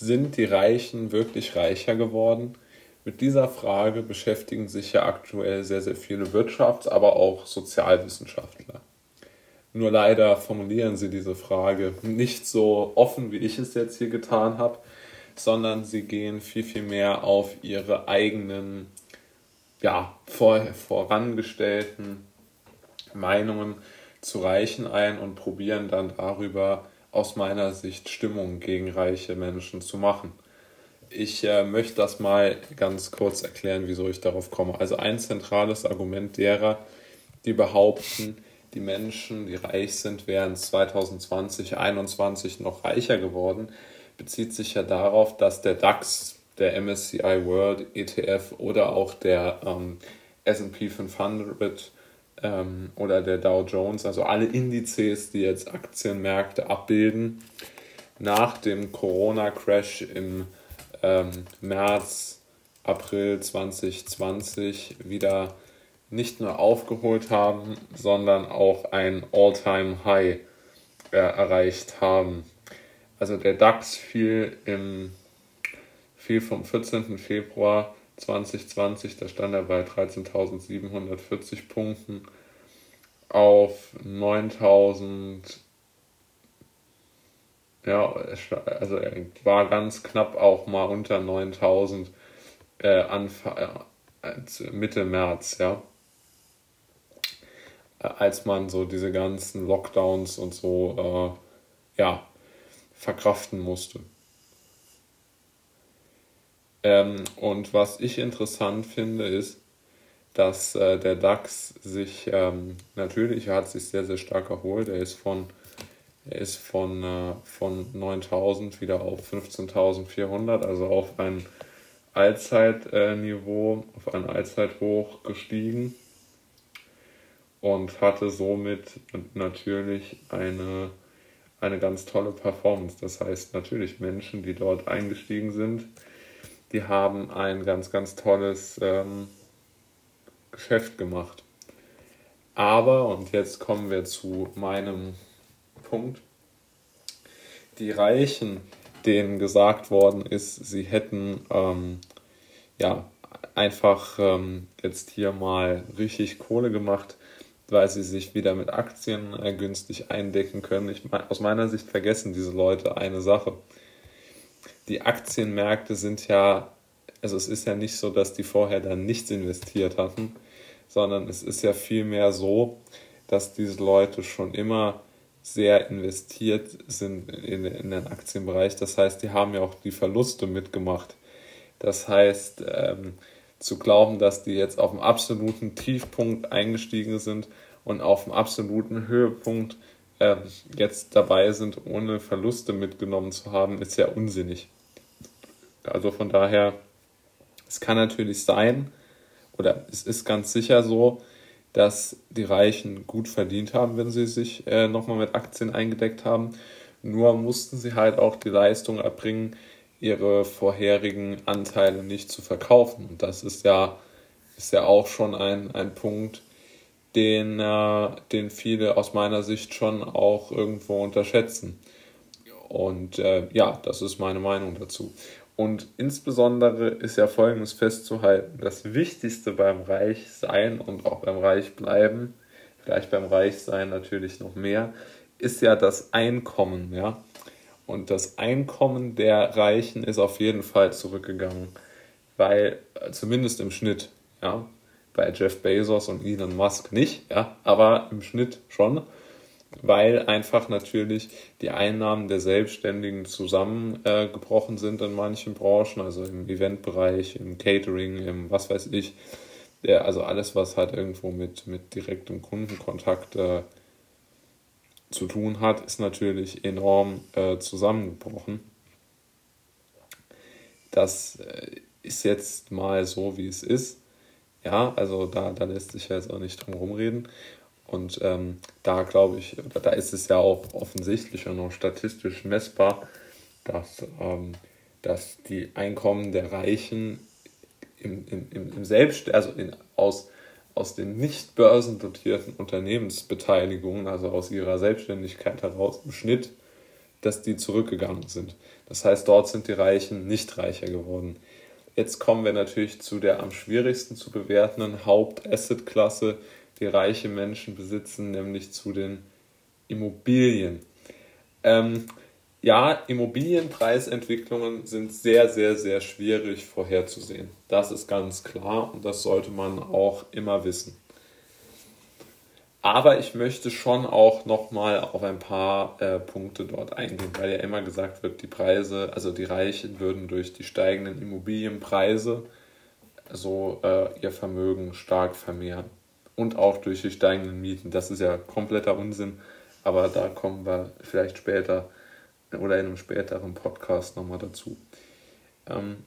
sind die Reichen wirklich reicher geworden? Mit dieser Frage beschäftigen sich ja aktuell sehr, sehr viele Wirtschafts-, aber auch Sozialwissenschaftler. Nur leider formulieren sie diese Frage nicht so offen, wie ich es jetzt hier getan habe, sondern sie gehen viel, viel mehr auf ihre eigenen, ja, vor, vorangestellten Meinungen zu Reichen ein und probieren dann darüber aus meiner Sicht Stimmung gegen reiche Menschen zu machen. Ich äh, möchte das mal ganz kurz erklären, wieso ich darauf komme. Also ein zentrales Argument derer, die behaupten, die Menschen, die reich sind, wären 2020, 2021 noch reicher geworden, bezieht sich ja darauf, dass der DAX, der MSCI World ETF oder auch der ähm, SP 500 ähm, oder der Dow Jones, also alle Indizes, die jetzt Aktienmärkte abbilden, nach dem Corona-Crash im ähm, März, April 2020 wieder nicht nur aufgeholt haben, sondern auch ein All-Time-High äh, erreicht haben. Also der DAX fiel, im, fiel vom 14. Februar 2020, da stand er bei 13.740 Punkten, auf 9.000 ja, also er war ganz knapp auch mal unter 9000 äh, äh, Mitte März, ja. Äh, als man so diese ganzen Lockdowns und so, äh, ja, verkraften musste. Ähm, und was ich interessant finde, ist, dass äh, der DAX sich ähm, natürlich, er hat sich sehr, sehr stark erholt. Er ist von er ist von, äh, von 9000 wieder auf 15.400, also auf ein Allzeitniveau, auf ein Allzeithoch gestiegen und hatte somit natürlich eine, eine ganz tolle Performance. Das heißt natürlich Menschen, die dort eingestiegen sind, die haben ein ganz, ganz tolles ähm, Geschäft gemacht. Aber, und jetzt kommen wir zu meinem Punkt. Die Reichen, denen gesagt worden ist, sie hätten ähm, ja einfach ähm, jetzt hier mal richtig Kohle gemacht, weil sie sich wieder mit Aktien äh, günstig eindecken können. Ich, aus meiner Sicht vergessen diese Leute eine Sache. Die Aktienmärkte sind ja, also es ist ja nicht so, dass die vorher dann nichts investiert hatten, sondern es ist ja vielmehr so, dass diese Leute schon immer sehr investiert sind in, in den Aktienbereich. Das heißt, die haben ja auch die Verluste mitgemacht. Das heißt, ähm, zu glauben, dass die jetzt auf dem absoluten Tiefpunkt eingestiegen sind und auf dem absoluten Höhepunkt äh, jetzt dabei sind, ohne Verluste mitgenommen zu haben, ist ja unsinnig. Also von daher, es kann natürlich sein, oder es ist ganz sicher so, dass die Reichen gut verdient haben, wenn sie sich äh, nochmal mit Aktien eingedeckt haben. Nur mussten sie halt auch die Leistung erbringen, ihre vorherigen Anteile nicht zu verkaufen. Und das ist ja, ist ja auch schon ein, ein Punkt, den, äh, den viele aus meiner Sicht schon auch irgendwo unterschätzen. Und äh, ja, das ist meine Meinung dazu. Und insbesondere ist ja Folgendes festzuhalten: Das Wichtigste beim Reichsein und auch beim Reichbleiben, vielleicht beim Reichsein natürlich noch mehr, ist ja das Einkommen, ja. Und das Einkommen der Reichen ist auf jeden Fall zurückgegangen, weil zumindest im Schnitt, ja, bei Jeff Bezos und Elon Musk nicht, ja, aber im Schnitt schon weil einfach natürlich die Einnahmen der Selbstständigen zusammengebrochen äh, sind in manchen Branchen, also im Eventbereich, im Catering, im was weiß ich. Ja, also alles, was halt irgendwo mit, mit direktem Kundenkontakt äh, zu tun hat, ist natürlich enorm äh, zusammengebrochen. Das äh, ist jetzt mal so, wie es ist. Ja, also da, da lässt sich ja jetzt auch nicht drum rumreden. Und ähm, da glaube ich, da ist es ja auch offensichtlich und auch statistisch messbar, dass, ähm, dass die Einkommen der Reichen im, im, im Selbst, also in, aus, aus den nicht börsendotierten Unternehmensbeteiligungen, also aus ihrer Selbstständigkeit heraus im Schnitt dass die zurückgegangen sind. Das heißt, dort sind die Reichen nicht reicher geworden. Jetzt kommen wir natürlich zu der am schwierigsten zu bewertenden Hauptassetklasse, die reiche Menschen besitzen, nämlich zu den Immobilien. Ähm, ja, Immobilienpreisentwicklungen sind sehr, sehr, sehr schwierig vorherzusehen. Das ist ganz klar und das sollte man auch immer wissen. Aber ich möchte schon auch nochmal auf ein paar äh, Punkte dort eingehen, weil ja immer gesagt wird, die Preise, also die Reichen würden durch die steigenden Immobilienpreise so äh, ihr Vermögen stark vermehren. Und auch durch die steigenden Mieten. Das ist ja kompletter Unsinn, aber da kommen wir vielleicht später oder in einem späteren Podcast nochmal dazu. Ähm,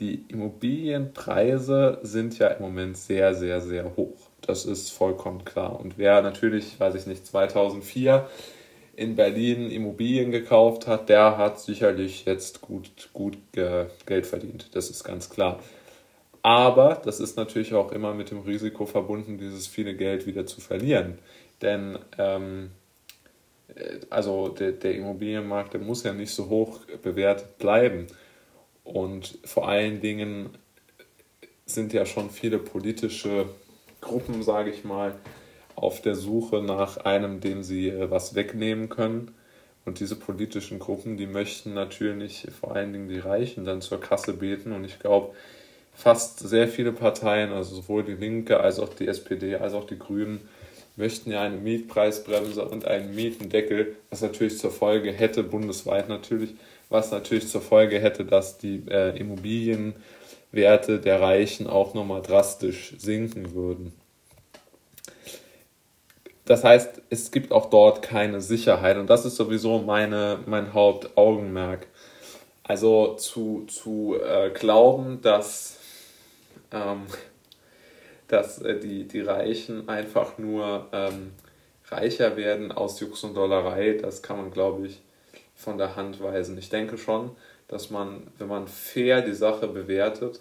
die Immobilienpreise sind ja im Moment sehr, sehr, sehr hoch. Das ist vollkommen klar. Und wer natürlich, weiß ich nicht, 2004 in Berlin Immobilien gekauft hat, der hat sicherlich jetzt gut, gut Geld verdient. Das ist ganz klar. Aber das ist natürlich auch immer mit dem Risiko verbunden, dieses viele Geld wieder zu verlieren. Denn ähm, also der, der Immobilienmarkt, der muss ja nicht so hoch bewertet bleiben. Und vor allen Dingen sind ja schon viele politische Gruppen, sage ich mal, auf der Suche nach einem, dem sie äh, was wegnehmen können. Und diese politischen Gruppen, die möchten natürlich vor allen Dingen die Reichen dann zur Kasse beten. Und ich glaube, fast sehr viele Parteien, also sowohl die Linke als auch die SPD als auch die Grünen, möchten ja eine Mietpreisbremse und einen Mietendeckel, was natürlich zur Folge hätte, bundesweit natürlich, was natürlich zur Folge hätte, dass die äh, Immobilienwerte der Reichen auch nochmal drastisch sinken würden. Das heißt, es gibt auch dort keine Sicherheit und das ist sowieso meine, mein Hauptaugenmerk. Also zu, zu äh, glauben, dass ähm, dass äh, die, die Reichen einfach nur ähm, reicher werden aus Jux und Dollerei, das kann man, glaube ich, von der Hand weisen. Ich denke schon, dass man, wenn man fair die Sache bewertet,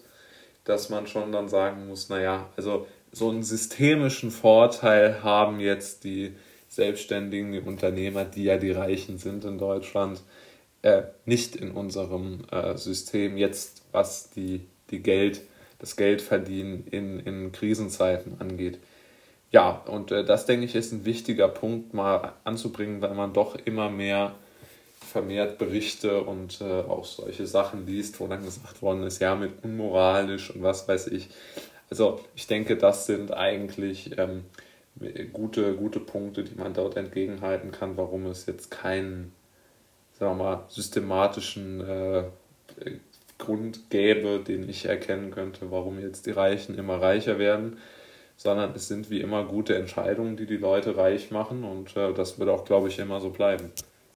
dass man schon dann sagen muss, naja, also so einen systemischen Vorteil haben jetzt die Selbstständigen, die Unternehmer, die ja die Reichen sind in Deutschland, äh, nicht in unserem äh, System jetzt, was die, die Geld- das Geldverdienen in, in Krisenzeiten angeht. Ja, und äh, das denke ich ist ein wichtiger Punkt mal anzubringen, weil man doch immer mehr vermehrt Berichte und äh, auch solche Sachen liest, wo dann gesagt worden ist, ja, mit unmoralisch und was weiß ich. Also ich denke, das sind eigentlich ähm, gute, gute Punkte, die man dort entgegenhalten kann, warum es jetzt keinen, sagen wir mal, systematischen äh, Grund gäbe, den ich erkennen könnte, warum jetzt die Reichen immer reicher werden, sondern es sind wie immer gute Entscheidungen, die die Leute reich machen und äh, das wird auch, glaube ich, immer so bleiben.